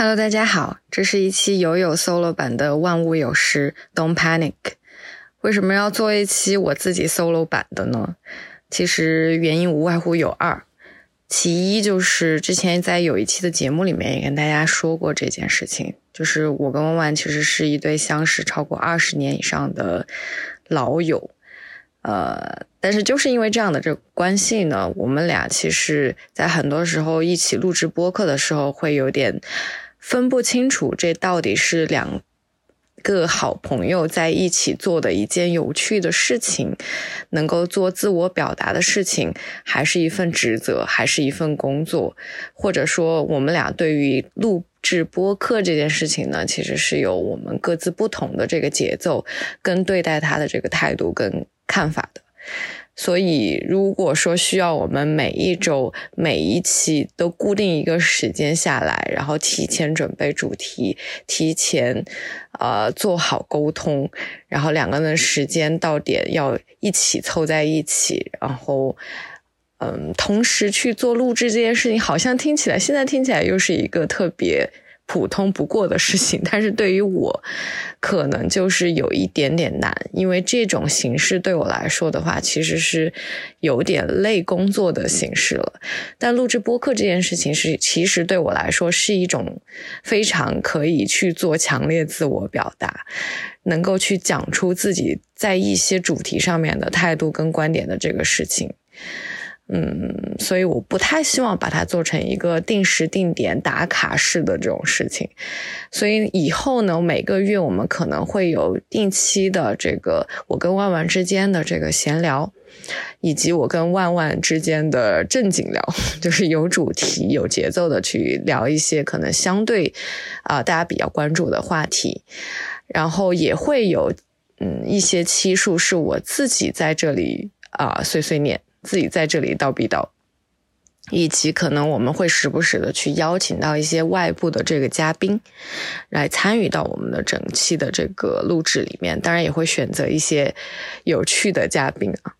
Hello，大家好，这是一期友友 solo 版的《万物有时》，Don't panic。为什么要做一期我自己 solo 版的呢？其实原因无外乎有二，其一就是之前在有一期的节目里面也跟大家说过这件事情，就是我跟万万其实是一对相识超过二十年以上的老友。呃，但是就是因为这样的这个关系呢，我们俩其实在很多时候一起录制播客的时候，会有点分不清楚这到底是两个好朋友在一起做的一件有趣的事情，能够做自我表达的事情，还是一份职责，还是一份工作，或者说我们俩对于录制播客这件事情呢，其实是有我们各自不同的这个节奏跟对待他的这个态度跟。看法的，所以如果说需要我们每一周每一期都固定一个时间下来，然后提前准备主题，提前呃做好沟通，然后两个人时间到点要一起凑在一起，然后嗯同时去做录制这件事情，好像听起来现在听起来又是一个特别。普通不过的事情，但是对于我，可能就是有一点点难，因为这种形式对我来说的话，其实是有点累工作的形式了。但录制播客这件事情是，其实对我来说是一种非常可以去做强烈自我表达，能够去讲出自己在一些主题上面的态度跟观点的这个事情。嗯，所以我不太希望把它做成一个定时定点打卡式的这种事情。所以以后呢，每个月我们可能会有定期的这个我跟万万之间的这个闲聊，以及我跟万万之间的正经聊，就是有主题、有节奏的去聊一些可能相对啊大家比较关注的话题。然后也会有嗯一些期数是我自己在这里啊碎碎念。自己在这里叨逼叨，以及可能我们会时不时的去邀请到一些外部的这个嘉宾来参与到我们的整期的这个录制里面，当然也会选择一些有趣的嘉宾啊。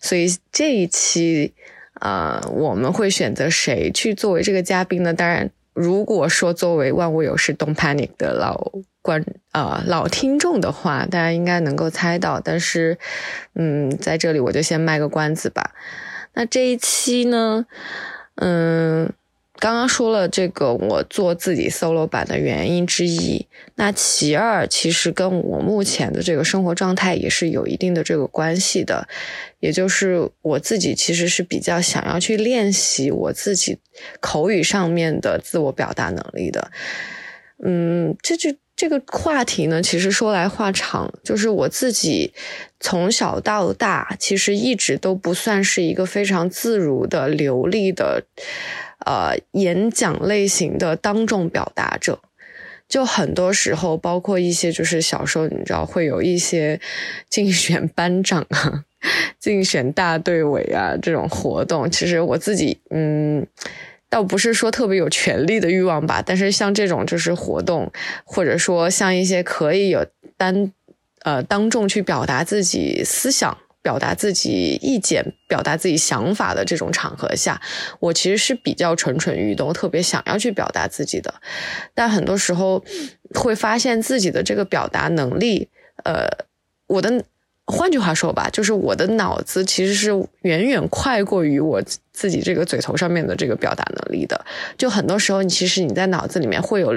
所以这一期啊，我们会选择谁去作为这个嘉宾呢？当然，如果说作为万物有事 Don't Panic 的老。观啊，老听众的话，大家应该能够猜到。但是，嗯，在这里我就先卖个关子吧。那这一期呢，嗯，刚刚说了这个我做自己 solo 版的原因之一。那其二，其实跟我目前的这个生活状态也是有一定的这个关系的。也就是我自己其实是比较想要去练习我自己口语上面的自我表达能力的。嗯，这就。这个话题呢，其实说来话长，就是我自己从小到大，其实一直都不算是一个非常自如的、流利的，呃，演讲类型的当众表达者。就很多时候，包括一些就是小时候，你知道会有一些 竞选班长啊、竞选大队委啊这种活动，其实我自己嗯。倒不是说特别有权利的欲望吧，但是像这种就是活动，或者说像一些可以有单呃当众去表达自己思想、表达自己意见、表达自己想法的这种场合下，我其实是比较蠢蠢欲动，特别想要去表达自己的。但很多时候会发现自己的这个表达能力，呃，我的。换句话说吧，就是我的脑子其实是远远快过于我自己这个嘴头上面的这个表达能力的。就很多时候，你其实你在脑子里面会有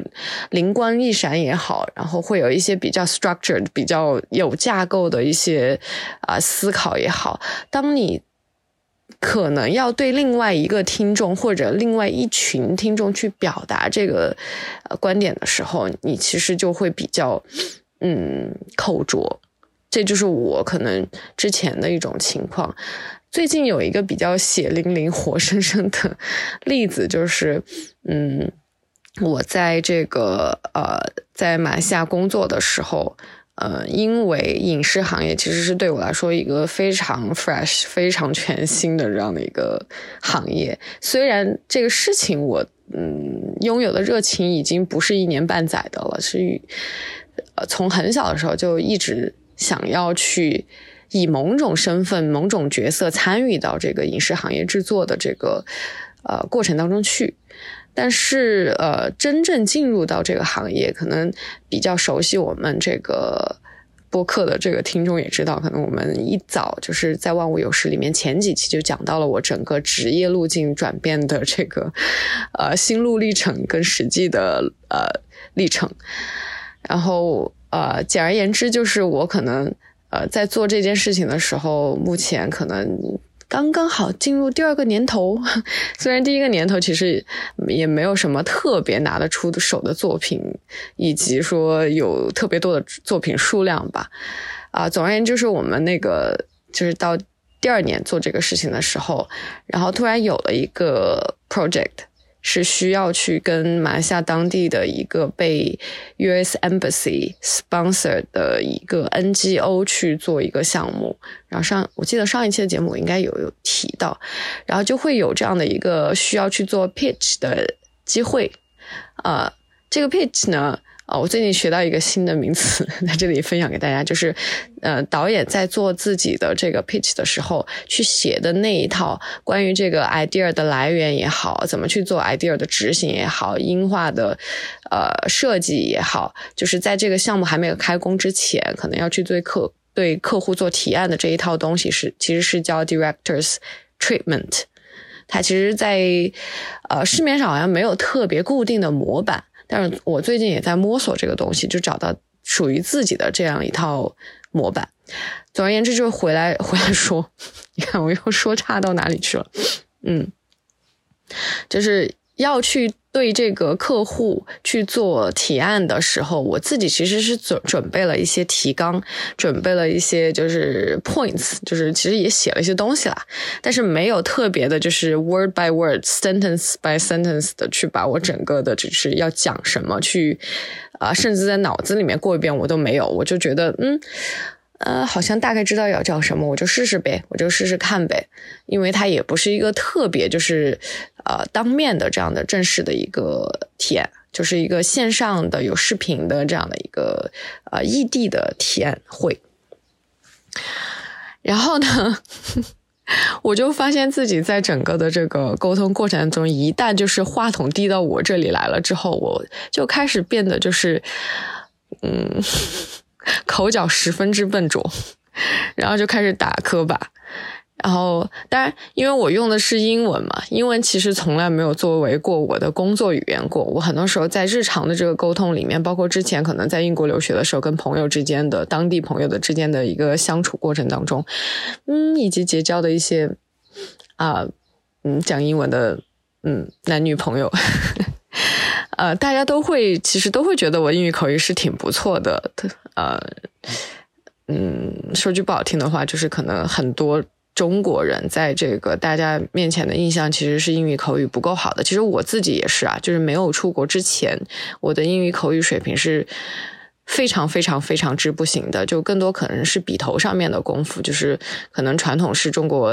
灵光一闪也好，然后会有一些比较 structured、比较有架构的一些啊思考也好。当你可能要对另外一个听众或者另外一群听众去表达这个呃观点的时候，你其实就会比较嗯口拙。这就是我可能之前的一种情况。最近有一个比较血淋淋、活生生的例子，就是，嗯，我在这个呃，在马来西亚工作的时候，呃，因为影视行业其实是对我来说一个非常 fresh、非常全新的这样的一个行业。虽然这个事情我嗯拥有的热情已经不是一年半载的了，是呃从很小的时候就一直。想要去以某种身份、某种角色参与到这个影视行业制作的这个呃过程当中去，但是呃，真正进入到这个行业，可能比较熟悉我们这个。播客的这个听众也知道，可能我们一早就是在《万物有时》里面前几期就讲到了我整个职业路径转变的这个呃心路历程跟实际的呃历程。然后呃，简而言之，就是我可能呃在做这件事情的时候，目前可能。刚刚好进入第二个年头，虽然第一个年头其实也没有什么特别拿得出手的作品，以及说有特别多的作品数量吧。啊，总而言之，就是我们那个就是到第二年做这个事情的时候，然后突然有了一个 project。是需要去跟马来西亚当地的一个被 U.S. Embassy sponsor 的一个 N.G.O 去做一个项目，然后上我记得上一期的节目应该有有提到，然后就会有这样的一个需要去做 pitch 的机会，呃，这个 pitch 呢。哦，我最近学到一个新的名词，在这里分享给大家，就是，呃，导演在做自己的这个 pitch 的时候，去写的那一套关于这个 idea 的来源也好，怎么去做 idea 的执行也好，音画的，呃，设计也好，就是在这个项目还没有开工之前，可能要去对客对客户做提案的这一套东西是，其实是叫 directors treatment，它其实，在呃市面上好像没有特别固定的模板。但是我最近也在摸索这个东西，就找到属于自己的这样一套模板。总而言之，就是回来 回来说，你看我又说差到哪里去了？嗯，就是要去。对这个客户去做提案的时候，我自己其实是准准备了一些提纲，准备了一些就是 points，就是其实也写了一些东西啦，但是没有特别的，就是 word by word、sentence by sentence 的去把我整个的就是要讲什么去啊，甚至在脑子里面过一遍我都没有，我就觉得嗯。呃，好像大概知道要叫什么，我就试试呗，我就试试看呗，因为它也不是一个特别就是呃当面的这样的正式的一个体验，就是一个线上的有视频的这样的一个呃异地的体验会。然后呢，我就发现自己在整个的这个沟通过程中，一旦就是话筒递到我这里来了之后，我就开始变得就是嗯。口角十分之笨拙，然后就开始打磕巴。然后，当然，因为我用的是英文嘛，英文其实从来没有作为过我的工作语言过。我很多时候在日常的这个沟通里面，包括之前可能在英国留学的时候，跟朋友之间的当地朋友的之间的一个相处过程当中，嗯，以及结交的一些啊，嗯，讲英文的嗯男女朋友。呃，大家都会其实都会觉得我英语口语是挺不错的。呃，嗯，说句不好听的话，就是可能很多中国人在这个大家面前的印象其实是英语口语不够好的。其实我自己也是啊，就是没有出国之前，我的英语口语水平是。非常非常非常之不行的，就更多可能是笔头上面的功夫，就是可能传统是中国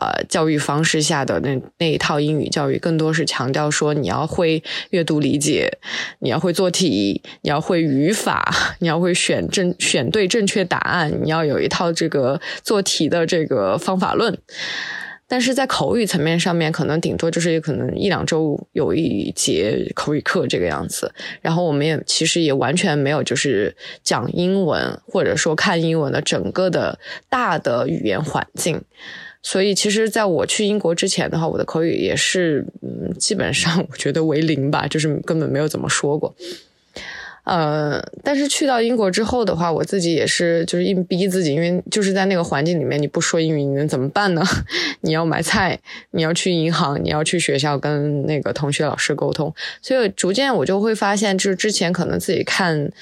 呃教育方式下的那那一套英语教育，更多是强调说你要会阅读理解，你要会做题，你要会语法，你要会选正选对正确答案，你要有一套这个做题的这个方法论。但是在口语层面上面，可能顶多就是可能一两周有一节口语课这个样子。然后我们也其实也完全没有就是讲英文或者说看英文的整个的大的语言环境。所以其实在我去英国之前的话，我的口语也是嗯基本上我觉得为零吧，就是根本没有怎么说过。呃，但是去到英国之后的话，我自己也是就是硬逼自己，因为就是在那个环境里面，你不说英语，你能怎么办呢？你要买菜，你要去银行，你要去学校跟那个同学老师沟通，所以逐渐我就会发现，就是之前可能自己看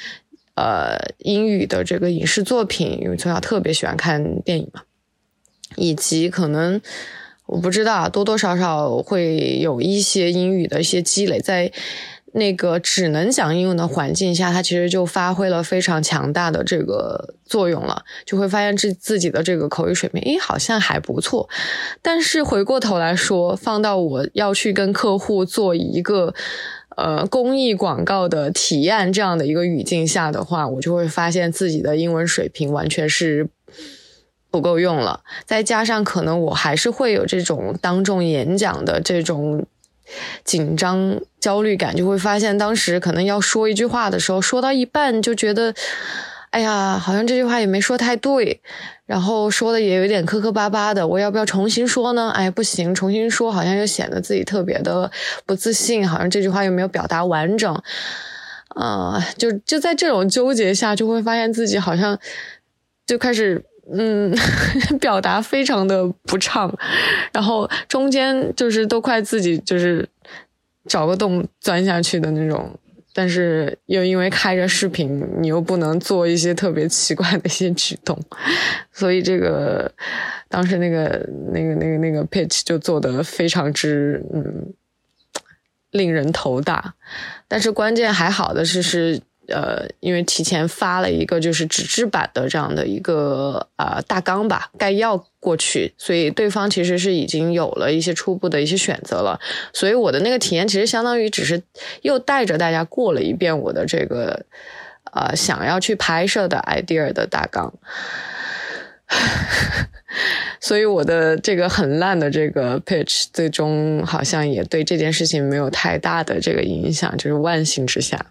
呃英语的这个影视作品，因为从小特别喜欢看电影嘛，以及可能我不知道多多少少会有一些英语的一些积累在。那个只能讲英文的环境下，它其实就发挥了非常强大的这个作用了，就会发现自自己的这个口语水平，诶，好像还不错。但是回过头来说，放到我要去跟客户做一个呃公益广告的体验这样的一个语境下的话，我就会发现自己的英文水平完全是不够用了。再加上可能我还是会有这种当众演讲的这种。紧张、焦虑感，就会发现当时可能要说一句话的时候，说到一半就觉得，哎呀，好像这句话也没说太对，然后说的也有点磕磕巴巴的，我要不要重新说呢？哎，不行，重新说好像又显得自己特别的不自信，好像这句话又没有表达完整，啊，就就在这种纠结下，就会发现自己好像就开始。嗯，表达非常的不畅，然后中间就是都快自己就是找个洞钻下去的那种，但是又因为开着视频，你又不能做一些特别奇怪的一些举动，所以这个当时那个那个那个那个 pitch 就做的非常之嗯令人头大，但是关键还好的是是。呃，因为提前发了一个就是纸质版的这样的一个呃大纲吧，概要过去，所以对方其实是已经有了一些初步的一些选择了。所以我的那个体验其实相当于只是又带着大家过了一遍我的这个呃想要去拍摄的 idea 的大纲。所以我的这个很烂的这个 pitch 最终好像也对这件事情没有太大的这个影响，就是万幸之下。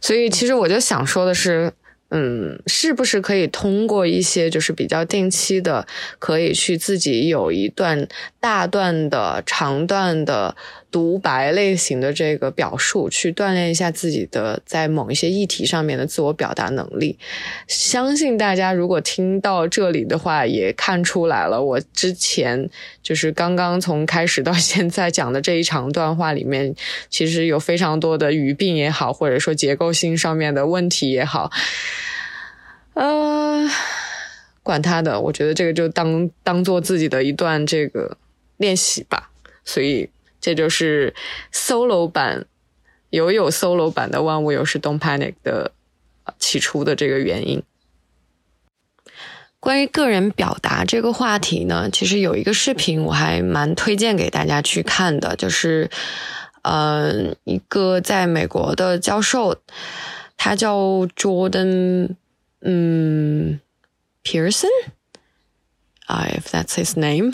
所以，其实我就想说的是。嗯，是不是可以通过一些就是比较定期的，可以去自己有一段大段的、长段的独白类型的这个表述，去锻炼一下自己的在某一些议题上面的自我表达能力？相信大家如果听到这里的话，也看出来了，我之前就是刚刚从开始到现在讲的这一长段话里面，其实有非常多的语病也好，或者说结构性上面的问题也好。呃，管他的，我觉得这个就当当做自己的一段这个练习吧。所以这就是 solo 版，有有 solo 版的万物有时 Don't Panic 的起初的这个原因。关于个人表达这个话题呢，其实有一个视频我还蛮推荐给大家去看的，就是呃一个在美国的教授，他叫 Jordan。嗯，Pearson，i f that's his name，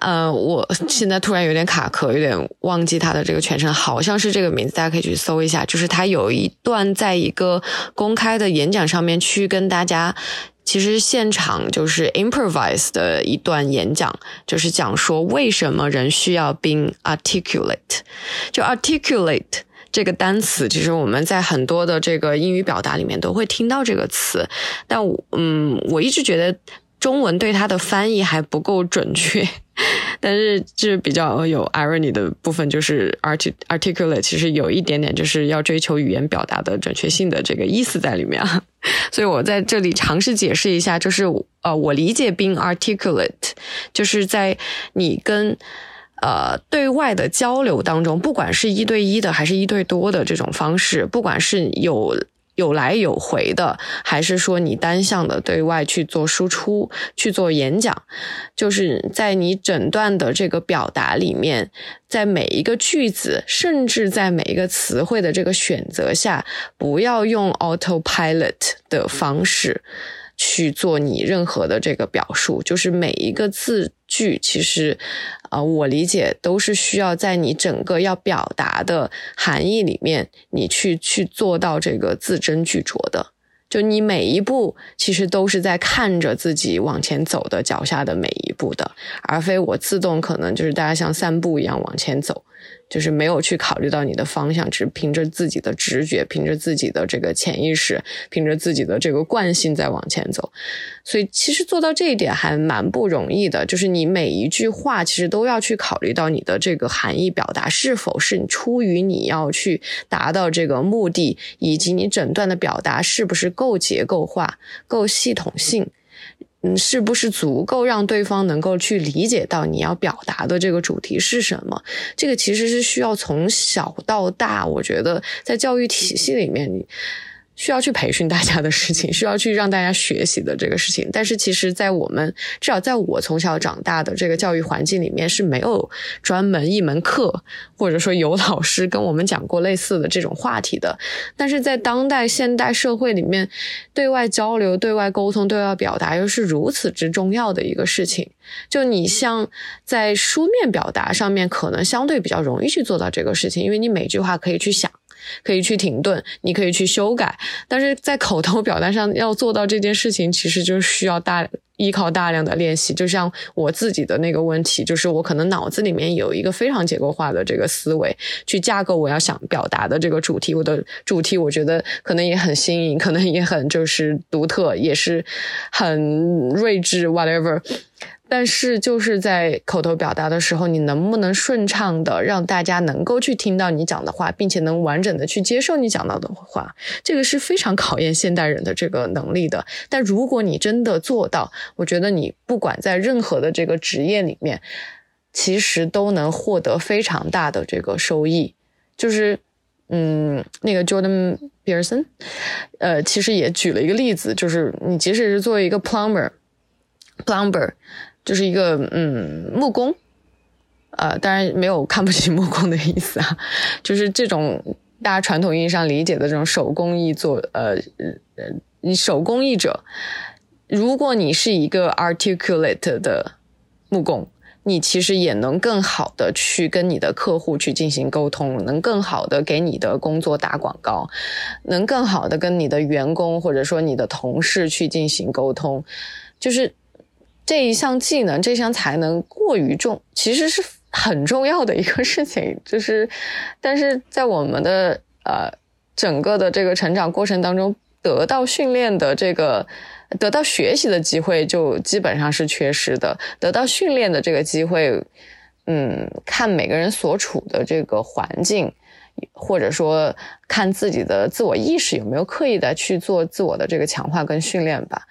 呃，我现在突然有点卡壳，有点忘记他的这个全称，好像是这个名字，大家可以去搜一下。就是他有一段在一个公开的演讲上面去跟大家，其实现场就是 improvise 的一段演讲，就是讲说为什么人需要 being articulate，就 articulate。这个单词其实我们在很多的这个英语表达里面都会听到这个词，但我嗯，我一直觉得中文对它的翻译还不够准确。但是这比较有 irony 的部分就是 art articulate 其实有一点点就是要追求语言表达的准确性的这个意思在里面，所以我在这里尝试解释一下，就是呃，我理解 being articulate 就是在你跟。呃，对外的交流当中，不管是一对一的还是一对多的这种方式，不管是有有来有回的，还是说你单向的对外去做输出、去做演讲，就是在你整段的这个表达里面，在每一个句子，甚至在每一个词汇的这个选择下，不要用 autopilot 的方式。去做你任何的这个表述，就是每一个字句，其实，啊，我理解都是需要在你整个要表达的含义里面，你去去做到这个字斟句酌的。就你每一步，其实都是在看着自己往前走的脚下的每一步的，而非我自动可能就是大家像散步一样往前走。就是没有去考虑到你的方向，只凭着自己的直觉，凭着自己的这个潜意识，凭着自己的这个惯性在往前走。所以其实做到这一点还蛮不容易的。就是你每一句话其实都要去考虑到你的这个含义表达是否是出于你要去达到这个目的，以及你整段的表达是不是够结构化、够系统性。嗯，是不是足够让对方能够去理解到你要表达的这个主题是什么？这个其实是需要从小到大，我觉得在教育体系里面，你需要去培训大家的事情，需要去让大家学习的这个事情。但是其实，在我们至少在我从小长大的这个教育环境里面是没有专门一门课，或者说有老师跟我们讲过类似的这种话题的。但是在当代现代社会里面，对外交流、对外沟通、对外表达又是如此之重要的一个事情。就你像在书面表达上面，可能相对比较容易去做到这个事情，因为你每句话可以去想，可以去停顿，你可以去修改。但是在口头表达上要做到这件事情，其实就需要大依靠大量的练习。就像我自己的那个问题，就是我可能脑子里面有一个非常结构化的这个思维，去架构我要想表达的这个主题。我的主题我觉得可能也很新颖，可能也很就是独特，也是很睿智，whatever。但是就是在口头表达的时候，你能不能顺畅的让大家能够去听到你讲的话，并且能完整的去接受你讲到的话，这个是非常考验现代人的这个能力的。但如果你真的做到，我觉得你不管在任何的这个职业里面，其实都能获得非常大的这个收益。就是，嗯，那个 Jordan Peterson，呃，其实也举了一个例子，就是你即使是作为一个 plumber，plumber。就是一个嗯木工，呃，当然没有看不起木工的意思啊，就是这种大家传统意义上理解的这种手工艺做呃呃手工艺者，如果你是一个 articulate 的木工，你其实也能更好的去跟你的客户去进行沟通，能更好的给你的工作打广告，能更好的跟你的员工或者说你的同事去进行沟通，就是。这一项技能，这项才能过于重，其实是很重要的一个事情。就是，但是在我们的呃整个的这个成长过程当中，得到训练的这个，得到学习的机会就基本上是缺失的。得到训练的这个机会，嗯，看每个人所处的这个环境，或者说看自己的自我意识有没有刻意的去做自我的这个强化跟训练吧。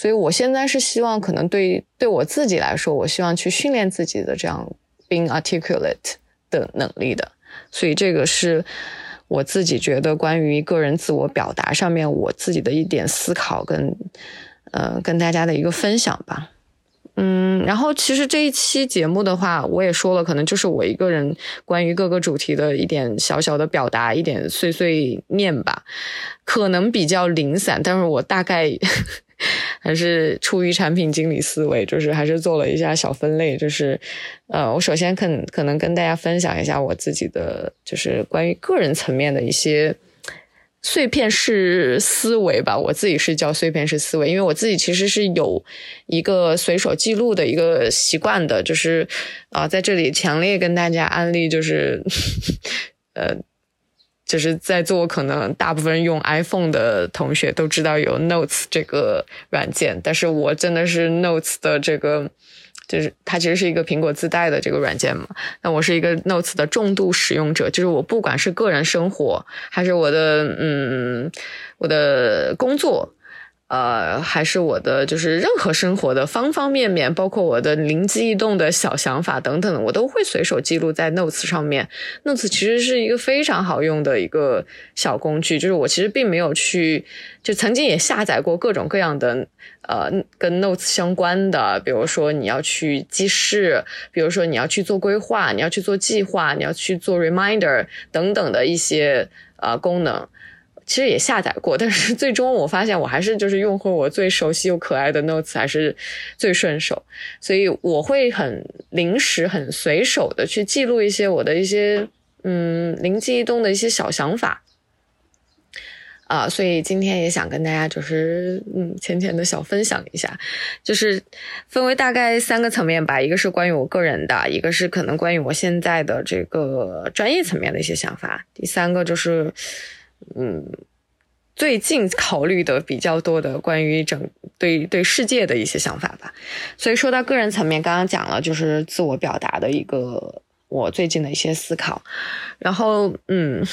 所以，我现在是希望，可能对对我自己来说，我希望去训练自己的这样 being articulate 的能力的。所以，这个是我自己觉得关于个人自我表达上面我自己的一点思考跟呃跟大家的一个分享吧。嗯，然后其实这一期节目的话，我也说了，可能就是我一个人关于各个主题的一点小小的表达，一点碎碎念吧，可能比较零散，但是我大概。还是出于产品经理思维，就是还是做了一下小分类，就是呃，我首先可可能跟大家分享一下我自己的，就是关于个人层面的一些碎片式思维吧。我自己是叫碎片式思维，因为我自己其实是有一个随手记录的一个习惯的，就是啊，在这里强烈跟大家安利，就是 呃。就是在座可能大部分用 iPhone 的同学都知道有 Notes 这个软件，但是我真的是 Notes 的这个，就是它其实是一个苹果自带的这个软件嘛。那我是一个 Notes 的重度使用者，就是我不管是个人生活还是我的嗯我的工作。呃，还是我的，就是任何生活的方方面面，包括我的灵机一动的小想法等等，我都会随手记录在 Notes 上面。Notes 其实是一个非常好用的一个小工具，就是我其实并没有去，就曾经也下载过各种各样的呃跟 Notes 相关的，比如说你要去记事，比如说你要去做规划，你要去做计划，你要去做 Reminder 等等的一些呃功能。其实也下载过，但是最终我发现我还是就是用户我最熟悉又可爱的 Notes 还是最顺手，所以我会很临时、很随手的去记录一些我的一些嗯灵机一动的一些小想法。啊，所以今天也想跟大家就是嗯浅浅的小分享一下，就是分为大概三个层面吧，一个是关于我个人的，一个是可能关于我现在的这个专业层面的一些想法，第三个就是。嗯，最近考虑的比较多的关于整对对世界的一些想法吧。所以说到个人层面，刚刚讲了就是自我表达的一个我最近的一些思考。然后，嗯，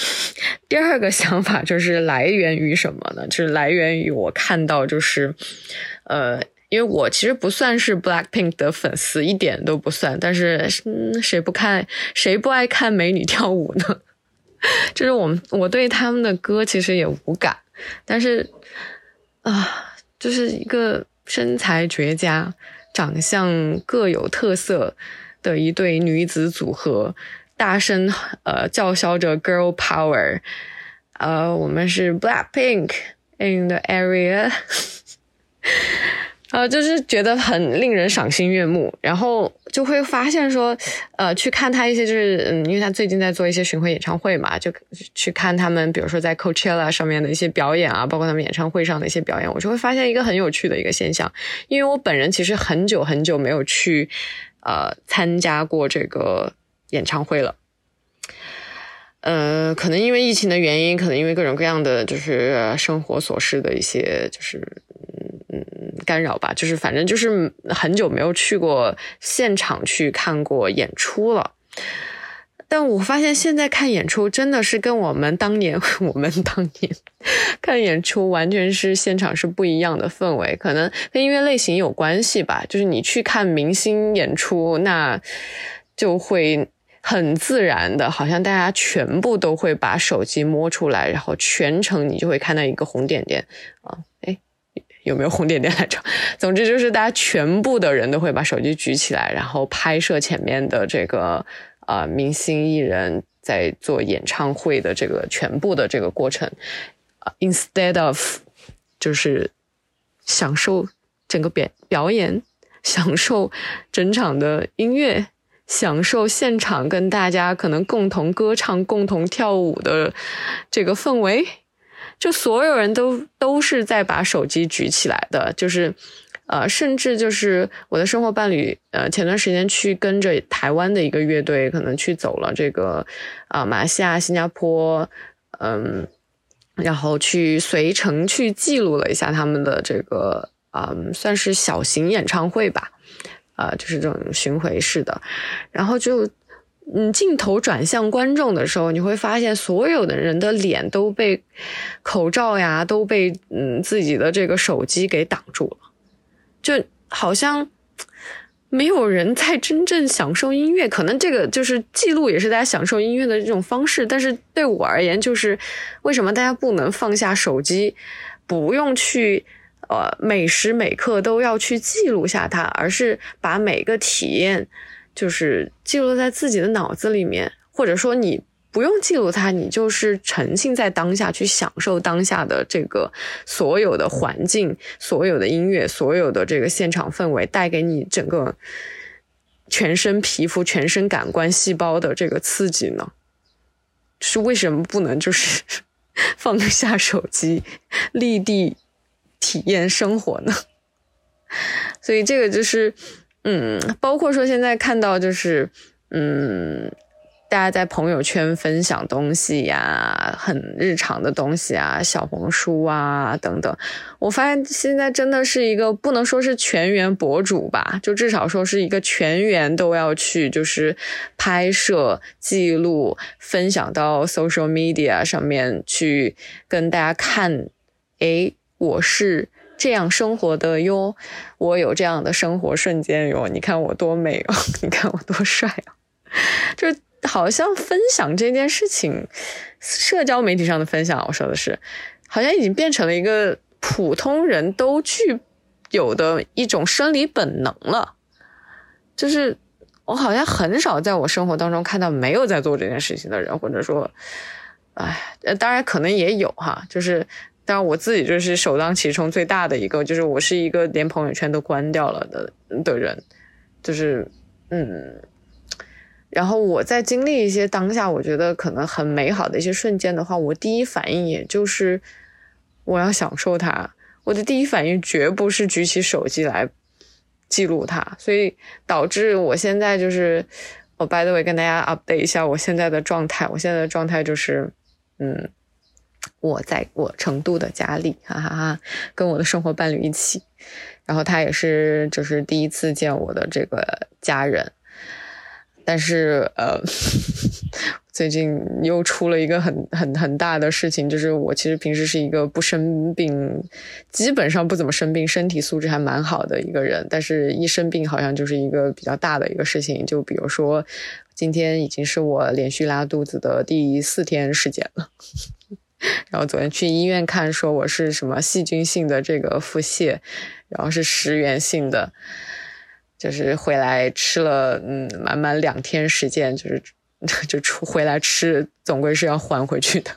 第二个想法就是来源于什么呢？就是来源于我看到就是，呃，因为我其实不算是 Blackpink 的粉丝，一点都不算。但是，嗯，谁不看谁不爱看美女跳舞呢？就是我们，我对他们的歌其实也无感，但是啊，就是一个身材绝佳、长相各有特色的一对女子组合，大声呃叫嚣着 “girl power”。呃，我们是 Black Pink in the area。呃，就是觉得很令人赏心悦目，然后就会发现说，呃，去看他一些，就是嗯，因为他最近在做一些巡回演唱会嘛，就去看他们，比如说在 Coachella 上面的一些表演啊，包括他们演唱会上的一些表演，我就会发现一个很有趣的一个现象，因为我本人其实很久很久没有去呃参加过这个演唱会了，呃，可能因为疫情的原因，可能因为各种各样的就是生活琐事的一些就是。干扰吧，就是反正就是很久没有去过现场去看过演出了，但我发现现在看演出真的是跟我们当年 我们当年看演出完全是现场是不一样的氛围，可能跟音乐类型有关系吧。就是你去看明星演出，那就会很自然的，好像大家全部都会把手机摸出来，然后全程你就会看到一个红点点啊。有没有红点点来着？总之就是大家全部的人都会把手机举起来，然后拍摄前面的这个呃明星艺人在做演唱会的这个全部的这个过程。Instead of 就是享受整个表表演，享受整场的音乐，享受现场跟大家可能共同歌唱、共同跳舞的这个氛围。就所有人都都是在把手机举起来的，就是，呃，甚至就是我的生活伴侣，呃，前段时间去跟着台湾的一个乐队，可能去走了这个，啊，马来西亚、新加坡，嗯，然后去随城去记录了一下他们的这个，啊，算是小型演唱会吧，啊，就是这种巡回式的，然后就。嗯，镜头转向观众的时候，你会发现所有的人的脸都被口罩呀，都被嗯自己的这个手机给挡住了，就好像没有人在真正享受音乐。可能这个就是记录，也是大家享受音乐的这种方式。但是对我而言，就是为什么大家不能放下手机，不用去呃每时每刻都要去记录下它，而是把每个体验。就是记录在自己的脑子里面，或者说你不用记录它，你就是沉浸在当下，去享受当下的这个所有的环境、所有的音乐、所有的这个现场氛围带给你整个全身皮肤、全身感官细胞的这个刺激呢？是为什么不能就是 放下手机，立地体验生活呢？所以这个就是。嗯，包括说现在看到就是，嗯，大家在朋友圈分享东西呀，很日常的东西啊，小红书啊等等，我发现现在真的是一个不能说是全员博主吧，就至少说是一个全员都要去就是拍摄、记录、分享到 social media 上面去跟大家看，哎，我是。这样生活的哟，我有这样的生活瞬间哟，你看我多美哦，你看我多帅哦，就好像分享这件事情，社交媒体上的分享，我说的是，好像已经变成了一个普通人都具有的一种生理本能了。就是我好像很少在我生活当中看到没有在做这件事情的人，或者说，哎，当然可能也有哈，就是。但我自己就是首当其冲最大的一个，就是我是一个连朋友圈都关掉了的的人，就是嗯，然后我在经历一些当下我觉得可能很美好的一些瞬间的话，我第一反应也就是我要享受它，我的第一反应绝不是举起手机来记录它，所以导致我现在就是我 by the way 跟大家 update 一下我现在的状态，我现在的状态就是嗯。我在我成都的家里，哈哈哈，跟我的生活伴侣一起，然后他也是就是第一次见我的这个家人，但是呃，最近又出了一个很很很大的事情，就是我其实平时是一个不生病，基本上不怎么生病，身体素质还蛮好的一个人，但是一生病好像就是一个比较大的一个事情，就比如说今天已经是我连续拉肚子的第四天时间了。然后昨天去医院看，说我是什么细菌性的这个腹泻，然后是食源性的，就是回来吃了嗯满满两天时间，就是 就出回来吃，总归是要还回去的。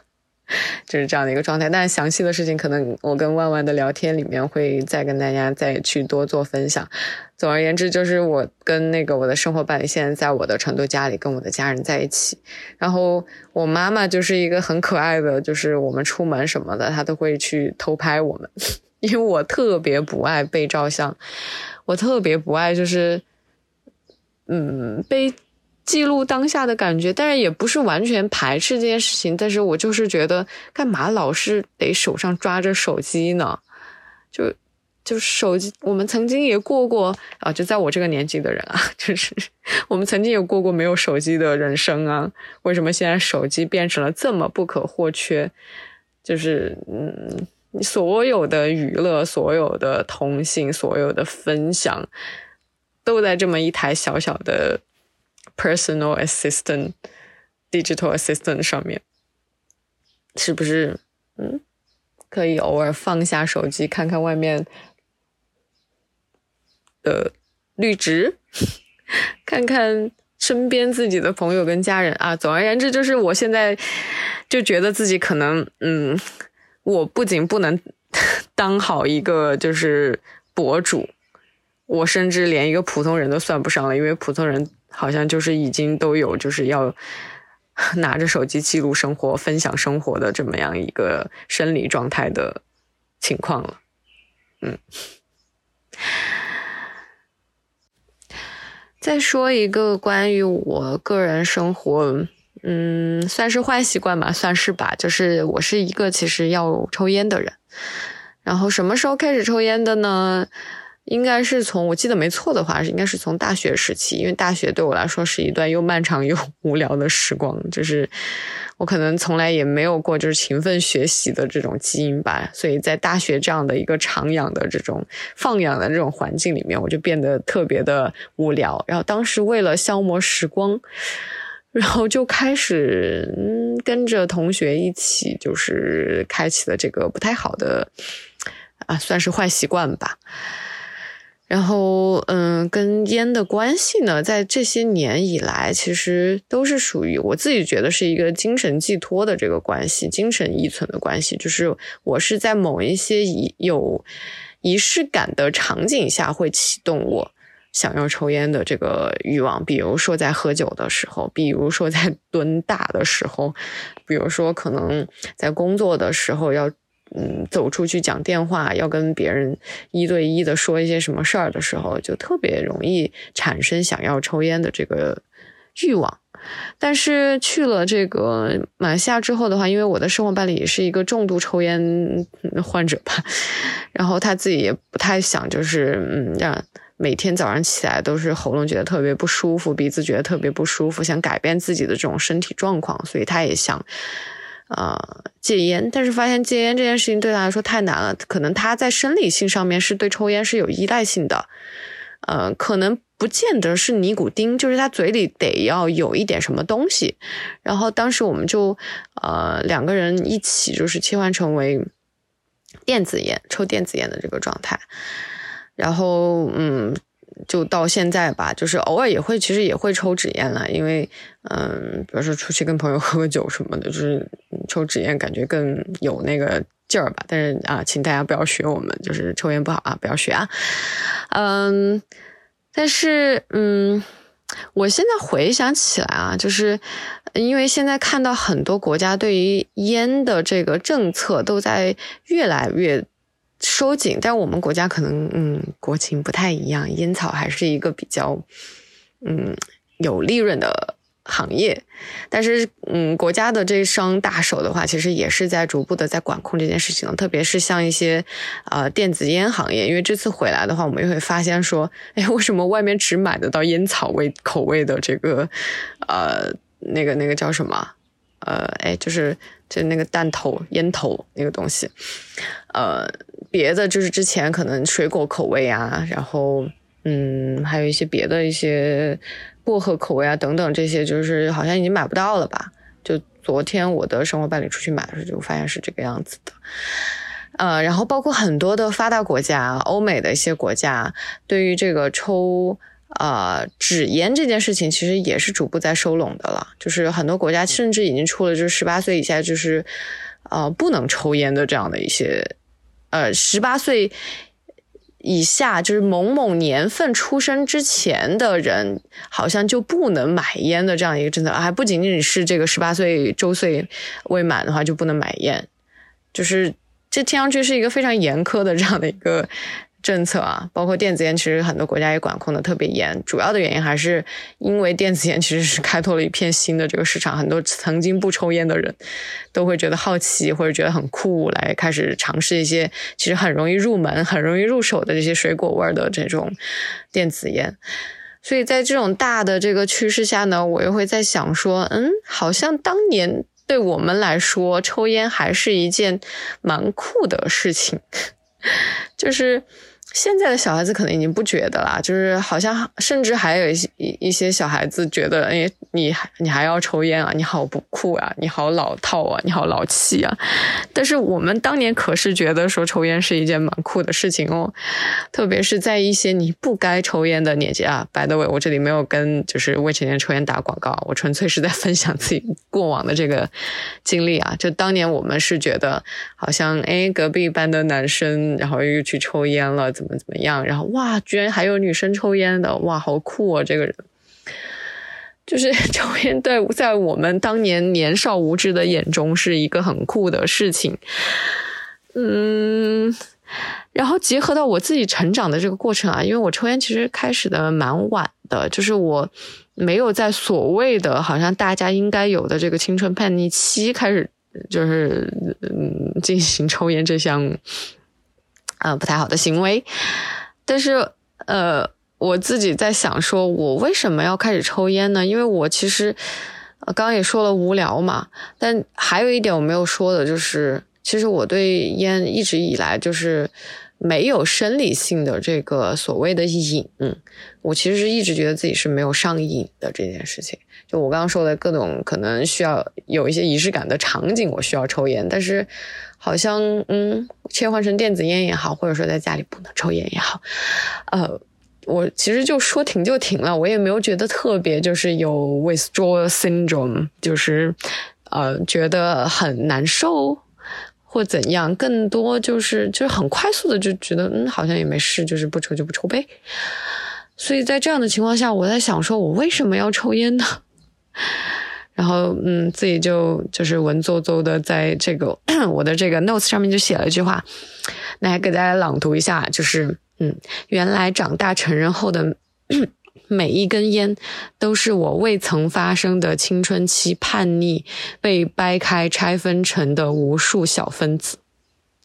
就是这样的一个状态，但详细的事情可能我跟万万的聊天里面会再跟大家再去多做分享。总而言之，就是我跟那个我的生活伴侣现在在我的成都家里跟我的家人在一起，然后我妈妈就是一个很可爱的，就是我们出门什么的，她都会去偷拍我们，因为我特别不爱被照相，我特别不爱就是嗯被。记录当下的感觉，但是也不是完全排斥这件事情。但是我就是觉得，干嘛老是得手上抓着手机呢？就就手机，我们曾经也过过啊，就在我这个年纪的人啊，就是我们曾经也过过没有手机的人生啊。为什么现在手机变成了这么不可或缺？就是嗯，所有的娱乐、所有的通信、所有的分享，都在这么一台小小的。Personal assistant, digital assistant 上面，是不是嗯，可以偶尔放下手机，看看外面的绿植，看看身边自己的朋友跟家人啊。总而言之，就是我现在就觉得自己可能嗯，我不仅不能 当好一个就是博主，我甚至连一个普通人都算不上了，因为普通人。好像就是已经都有就是要 拿着手机记录生活、分享生活的这么样一个生理状态的情况了。嗯，再说一个关于我个人生活，嗯，算是坏习惯吧，算是吧。就是我是一个其实要抽烟的人，然后什么时候开始抽烟的呢？应该是从我记得没错的话，应该是从大学时期，因为大学对我来说是一段又漫长又无聊的时光，就是我可能从来也没有过就是勤奋学习的这种基因吧，所以在大学这样的一个长养的这种放养的这种环境里面，我就变得特别的无聊。然后当时为了消磨时光，然后就开始嗯跟着同学一起，就是开启了这个不太好的啊，算是坏习惯吧。然后，嗯，跟烟的关系呢，在这些年以来，其实都是属于我自己觉得是一个精神寄托的这个关系，精神依存的关系。就是我是在某一些仪有仪式感的场景下，会启动我想要抽烟的这个欲望。比如说在喝酒的时候，比如说在蹲大的时候，比如说可能在工作的时候要。嗯，走出去讲电话，要跟别人一对一的说一些什么事儿的时候，就特别容易产生想要抽烟的这个欲望。但是去了这个马来西亚之后的话，因为我的生活伴侣也是一个重度抽烟患者吧，然后他自己也不太想，就是嗯，让每天早上起来都是喉咙觉得特别不舒服，鼻子觉得特别不舒服，想改变自己的这种身体状况，所以他也想。啊，戒烟，但是发现戒烟这件事情对他来说太难了。可能他在生理性上面是对抽烟是有依赖性的，呃，可能不见得是尼古丁，就是他嘴里得要有一点什么东西。然后当时我们就呃两个人一起就是切换成为电子烟，抽电子烟的这个状态。然后嗯。就到现在吧，就是偶尔也会，其实也会抽纸烟了，因为，嗯，比如说出去跟朋友喝个酒什么的，就是抽纸烟感觉更有那个劲儿吧。但是啊，请大家不要学我们，就是抽烟不好啊，不要学啊。嗯，但是嗯，我现在回想起来啊，就是因为现在看到很多国家对于烟的这个政策都在越来越。收紧，但我们国家可能嗯国情不太一样，烟草还是一个比较嗯有利润的行业。但是嗯国家的这双大手的话，其实也是在逐步的在管控这件事情的。特别是像一些呃电子烟行业，因为这次回来的话，我们也会发现说，哎，为什么外面只买得到烟草味口味的这个呃那个那个叫什么呃哎就是就那个弹头烟头那个东西呃。别的就是之前可能水果口味啊，然后嗯，还有一些别的一些薄荷口味啊等等，这些就是好像已经买不到了吧？就昨天我的生活伴侣出去买的时候，就发现是这个样子的。呃，然后包括很多的发达国家、欧美的一些国家，对于这个抽呃纸烟这件事情，其实也是逐步在收拢的了。就是很多国家甚至已经出了，就是十八岁以下就是呃不能抽烟的这样的一些呃十八岁。以下就是某某年份出生之前的人，好像就不能买烟的这样一个政策，还不仅仅是这个十八岁周岁未满的话就不能买烟，就是这听上去是一个非常严苛的这样的一个。政策啊，包括电子烟，其实很多国家也管控的特别严。主要的原因还是因为电子烟其实是开拓了一片新的这个市场，很多曾经不抽烟的人都会觉得好奇或者觉得很酷，来开始尝试一些其实很容易入门、很容易入手的这些水果味的这种电子烟。所以在这种大的这个趋势下呢，我又会在想说，嗯，好像当年对我们来说，抽烟还是一件蛮酷的事情，就是。现在的小孩子可能已经不觉得啦，就是好像甚至还有一些一一些小孩子觉得，哎，你还你还要抽烟啊？你好不酷啊！你好老套啊！你好老气啊！但是我们当年可是觉得说抽烟是一件蛮酷的事情哦，特别是在一些你不该抽烟的年纪啊。By the way，我这里没有跟就是未成年抽烟打广告，我纯粹是在分享自己过往的这个经历啊。就当年我们是觉得好像哎，隔壁班的男生然后又去抽烟了。怎么怎么样？然后哇，居然还有女生抽烟的，哇，好酷啊！这个人就是 抽烟，对，在我们当年年少无知的眼中是一个很酷的事情。嗯，然后结合到我自己成长的这个过程啊，因为我抽烟其实开始的蛮晚的，就是我没有在所谓的好像大家应该有的这个青春叛逆期开始，就是嗯进行抽烟这项。啊，不太好的行为，但是呃，我自己在想，说我为什么要开始抽烟呢？因为我其实刚刚也说了无聊嘛。但还有一点我没有说的，就是其实我对烟一直以来就是没有生理性的这个所谓的瘾。我其实一直觉得自己是没有上瘾的这件事情。就我刚刚说的各种可能需要有一些仪式感的场景，我需要抽烟，但是。好像嗯，切换成电子烟也好，或者说在家里不能抽烟也好，呃，我其实就说停就停了，我也没有觉得特别就是有 withdrawal syndrome，就是呃觉得很难受或怎样，更多就是就是很快速的就觉得嗯好像也没事，就是不抽就不抽呗。所以在这样的情况下，我在想说，我为什么要抽烟呢？然后，嗯，自己就就是文绉绉的在这个 我的这个 notes 上面就写了一句话，那还给大家朗读一下，就是，嗯，原来长大成人后的 每一根烟，都是我未曾发生的青春期叛逆被掰开拆分成的无数小分子。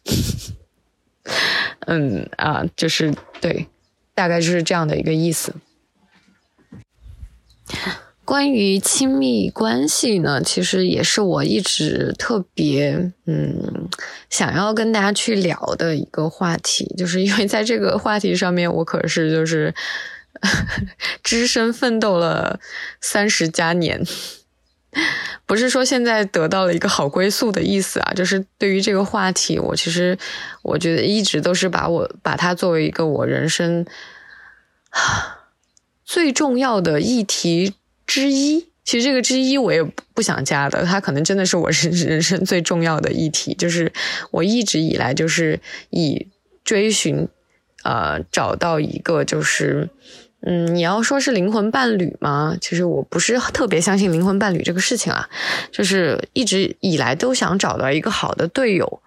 嗯啊，就是对，大概就是这样的一个意思。关于亲密关系呢，其实也是我一直特别嗯想要跟大家去聊的一个话题，就是因为在这个话题上面，我可是就是 只身奋斗了三十加年，不是说现在得到了一个好归宿的意思啊，就是对于这个话题，我其实我觉得一直都是把我把它作为一个我人生 最重要的议题。之一，其实这个之一我也不想加的，它可能真的是我人人生最重要的议题，就是我一直以来就是以追寻，呃，找到一个就是，嗯，你要说是灵魂伴侣吗？其实我不是特别相信灵魂伴侣这个事情啊，就是一直以来都想找到一个好的队友，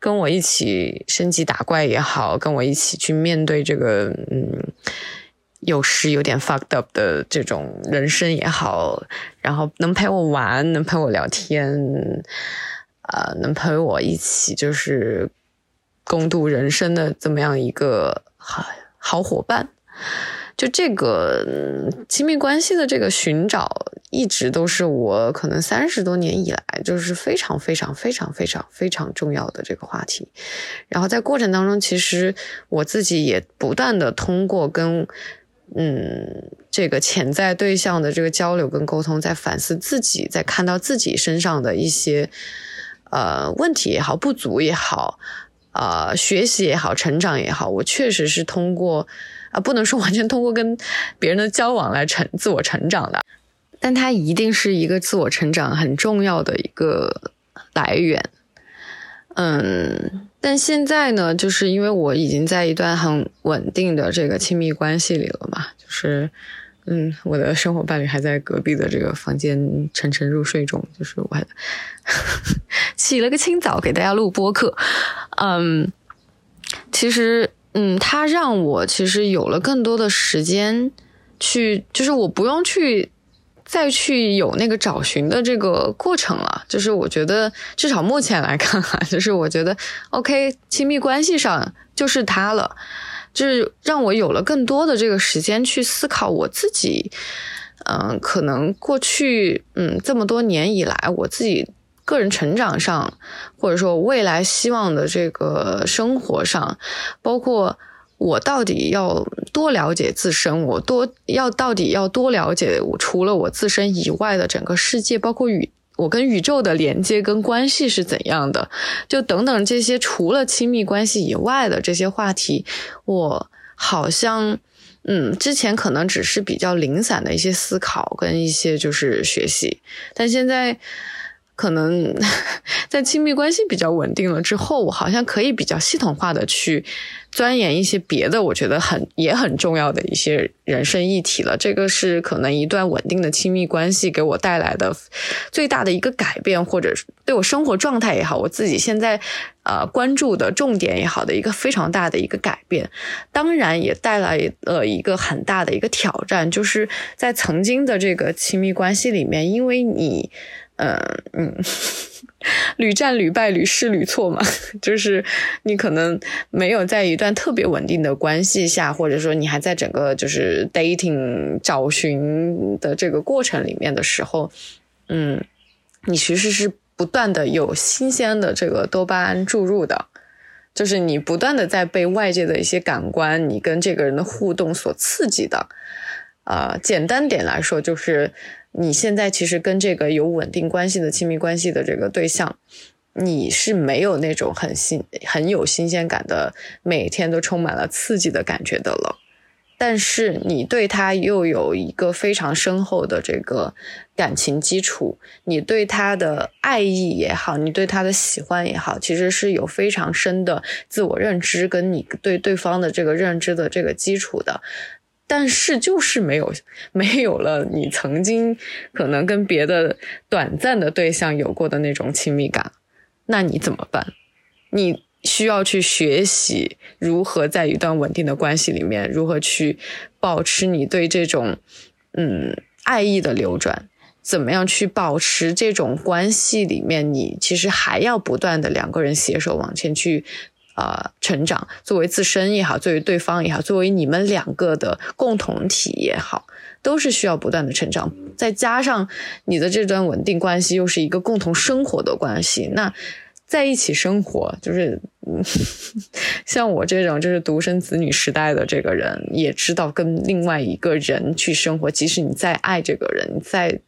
跟我一起升级打怪也好，跟我一起去面对这个，嗯。有时有点 fucked up 的这种人生也好，然后能陪我玩，能陪我聊天，呃，能陪我一起就是共度人生的这么样一个好好伙伴，就这个亲密关系的这个寻找，一直都是我可能三十多年以来就是非常非常非常非常非常重要的这个话题。然后在过程当中，其实我自己也不断的通过跟嗯，这个潜在对象的这个交流跟沟通，在反思自己，在看到自己身上的一些呃问题也好，不足也好，呃，学习也好，成长也好，我确实是通过啊，不能说完全通过跟别人的交往来成自我成长的，但它一定是一个自我成长很重要的一个来源。嗯，但现在呢，就是因为我已经在一段很稳定的这个亲密关系里了嘛，就是，嗯，我的生活伴侣还在隔壁的这个房间沉沉入睡中，就是我还 起了个清早给大家录播客。嗯，其实，嗯，他让我其实有了更多的时间去，就是我不用去。再去有那个找寻的这个过程了，就是我觉得至少目前来看哈，就是我觉得 OK，亲密关系上就是他了，就是让我有了更多的这个时间去思考我自己，嗯，可能过去嗯这么多年以来，我自己个人成长上，或者说未来希望的这个生活上，包括。我到底要多了解自身？我多要到底要多了解我除了我自身以外的整个世界，包括宇我跟宇宙的连接跟关系是怎样的？就等等这些除了亲密关系以外的这些话题，我好像嗯之前可能只是比较零散的一些思考跟一些就是学习，但现在。可能 在亲密关系比较稳定了之后，我好像可以比较系统化的去钻研一些别的，我觉得很也很重要的一些人生议题了。这个是可能一段稳定的亲密关系给我带来的最大的一个改变，或者对我生活状态也好，我自己现在呃关注的重点也好的一个非常大的一个改变。当然也带来了一个很大的一个挑战，就是在曾经的这个亲密关系里面，因为你。嗯嗯，屡战屡败，屡试屡错嘛，就是你可能没有在一段特别稳定的关系下，或者说你还在整个就是 dating 找寻的这个过程里面的时候，嗯，你其实是不断的有新鲜的这个多巴胺注入的，就是你不断的在被外界的一些感官，你跟这个人的互动所刺激的。呃，简单点来说，就是你现在其实跟这个有稳定关系的亲密关系的这个对象，你是没有那种很新、很有新鲜感的，每天都充满了刺激的感觉的了。但是你对他又有一个非常深厚的这个感情基础，你对他的爱意也好，你对他的喜欢也好，其实是有非常深的自我认知跟你对对方的这个认知的这个基础的。但是就是没有 没有了你曾经可能跟别的短暂的对象有过的那种亲密感，那你怎么办？你需要去学习如何在一段稳定的关系里面，如何去保持你对这种嗯爱意的流转，怎么样去保持这种关系里面，你其实还要不断的两个人携手往前去。呃，成长作为自身也好，作为对方也好，作为你们两个的共同体也好，都是需要不断的成长。再加上你的这段稳定关系又是一个共同生活的关系，那在一起生活，就是 像我这种就是独生子女时代的这个人，也知道跟另外一个人去生活，即使你再爱这个人，再。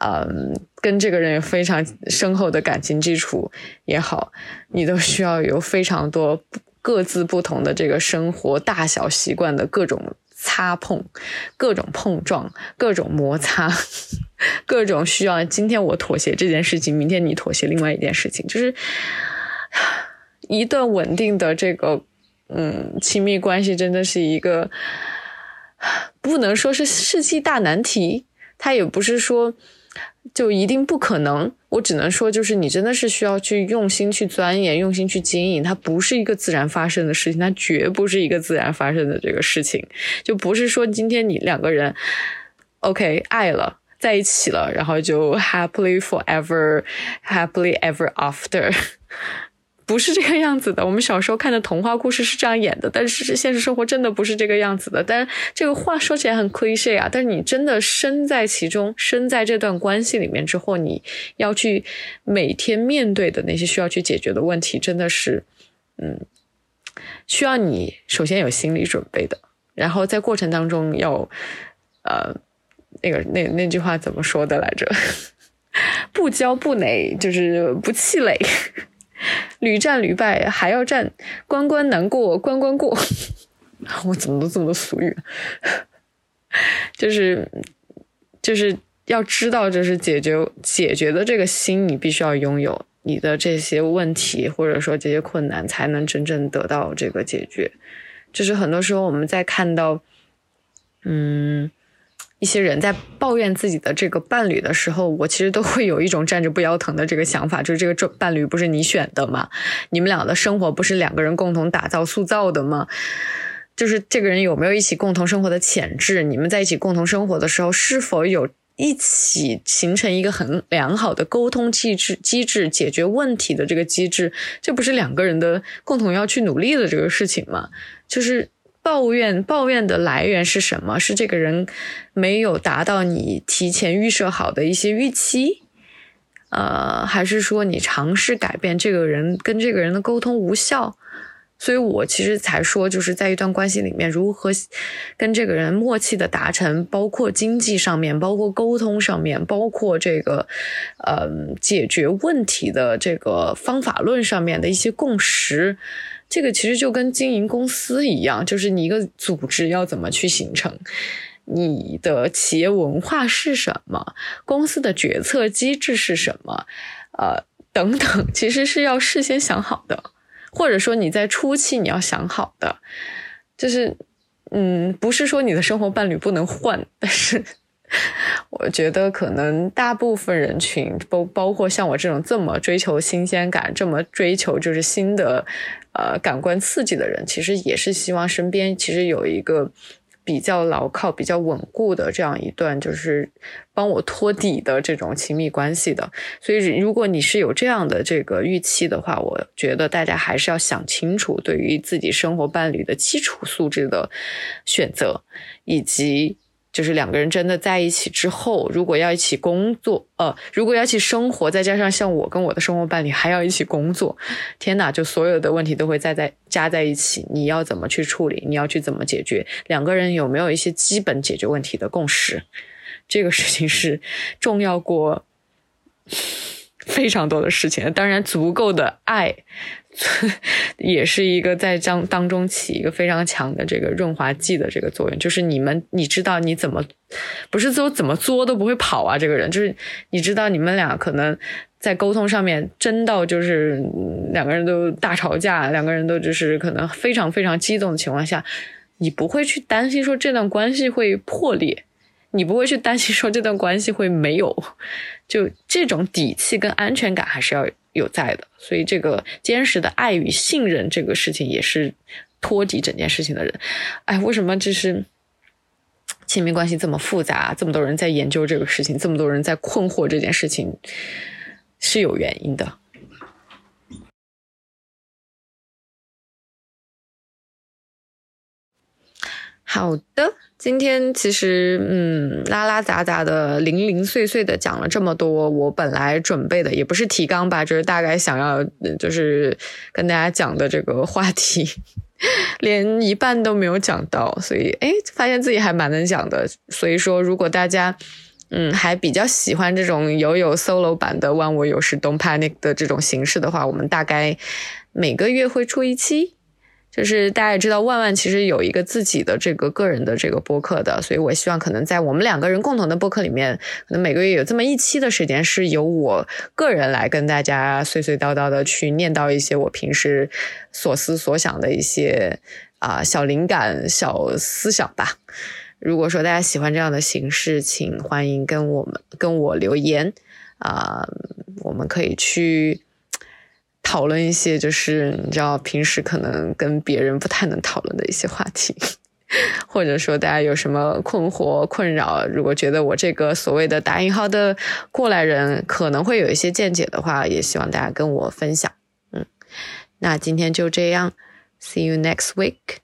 嗯，跟这个人有非常深厚的感情基础也好，你都需要有非常多各自不同的这个生活大小习惯的各种擦碰、各种碰撞、各种摩擦、各种需要。今天我妥协这件事情，明天你妥协另外一件事情，就是 一段稳定的这个嗯亲密关系，真的是一个 不能说是世纪大难题，它也不是说。就一定不可能，我只能说，就是你真的是需要去用心去钻研，用心去经营。它不是一个自然发生的事情，它绝不是一个自然发生的这个事情。就不是说今天你两个人，OK，爱了，在一起了，然后就 happily forever，happily ever after。不是这个样子的。我们小时候看的童话故事是这样演的，但是现实生活真的不是这个样子的。但这个话说起来很 cliche 啊，但是你真的身在其中，身在这段关系里面之后，你要去每天面对的那些需要去解决的问题，真的是，嗯，需要你首先有心理准备的。然后在过程当中要，呃，那个那那句话怎么说的来着？不骄不馁，就是不气馁，屡战屡败还要战，关关难过关关过。我怎么都这么多俗语？就是就是要知道，就是解决解决的这个心，你必须要拥有你的这些问题，或者说这些困难，才能真正得到这个解决。就是很多时候我们在看到，嗯，一些人在抱怨自己的这个伴侣的时候，我其实都会有一种站着不腰疼的这个想法，就是这个这伴侣不是你选的吗？你们俩的生活不是两个人共同打造塑造的吗？就是这个人有没有一起共同生活的潜质？你们在一起共同生活的时候，是否有一起形成一个很良好的沟通机制？机制解决问题的这个机制，这不是两个人的共同要去努力的这个事情吗？就是抱怨，抱怨的来源是什么？是这个人没有达到你提前预设好的一些预期，呃，还是说你尝试改变这个人跟这个人的沟通无效？所以我其实才说，就是在一段关系里面，如何跟这个人默契的达成，包括经济上面，包括沟通上面，包括这个呃解决问题的这个方法论上面的一些共识。这个其实就跟经营公司一样，就是你一个组织要怎么去形成，你的企业文化是什么，公司的决策机制是什么，呃，等等，其实是要事先想好的，或者说你在初期你要想好的，就是，嗯，不是说你的生活伴侣不能换，但是。我觉得可能大部分人群，包包括像我这种这么追求新鲜感、这么追求就是新的，呃，感官刺激的人，其实也是希望身边其实有一个比较牢靠、比较稳固的这样一段，就是帮我托底的这种亲密关系的。所以，如果你是有这样的这个预期的话，我觉得大家还是要想清楚，对于自己生活伴侣的基础素质的选择，以及。就是两个人真的在一起之后，如果要一起工作，呃，如果要一起生活，再加上像我跟我的生活伴侣还要一起工作，天哪，就所有的问题都会再在加在一起。你要怎么去处理？你要去怎么解决？两个人有没有一些基本解决问题的共识？这个事情是重要过 非常多的事情。当然，足够的爱。也是一个在当当中起一个非常强的这个润滑剂的这个作用，就是你们你知道你怎么不是说怎么作都不会跑啊，这个人就是你知道你们俩可能在沟通上面真到就是两个人都大吵架，两个人都就是可能非常非常激动的情况下，你不会去担心说这段关系会破裂，你不会去担心说这段关系会没有，就这种底气跟安全感还是要。有在的，所以这个坚实的爱与信任这个事情也是托底整件事情的人。哎，为什么这是亲密关系这么复杂？这么多人在研究这个事情，这么多人在困惑这件事情，是有原因的。好的。今天其实，嗯，拉拉杂杂的、零零碎碎的讲了这么多，我本来准备的也不是提纲吧，就是大概想要，就是跟大家讲的这个话题，连一半都没有讲到，所以，哎，发现自己还蛮能讲的。所以说，如果大家，嗯，还比较喜欢这种有有 solo 版的万我有时 Don't Panic 的这种形式的话，我们大概每个月会出一期。就是大家也知道，万万其实有一个自己的这个个人的这个播客的，所以我希望可能在我们两个人共同的播客里面，可能每个月有这么一期的时间是由我个人来跟大家碎碎叨叨的去念叨一些我平时所思所想的一些啊小灵感、小思想吧。如果说大家喜欢这样的形式，请欢迎跟我们跟我留言啊，我们可以去。讨论一些就是你知道平时可能跟别人不太能讨论的一些话题，或者说大家有什么困惑困扰，如果觉得我这个所谓的打引号的过来人可能会有一些见解的话，也希望大家跟我分享。嗯，那今天就这样，See you next week。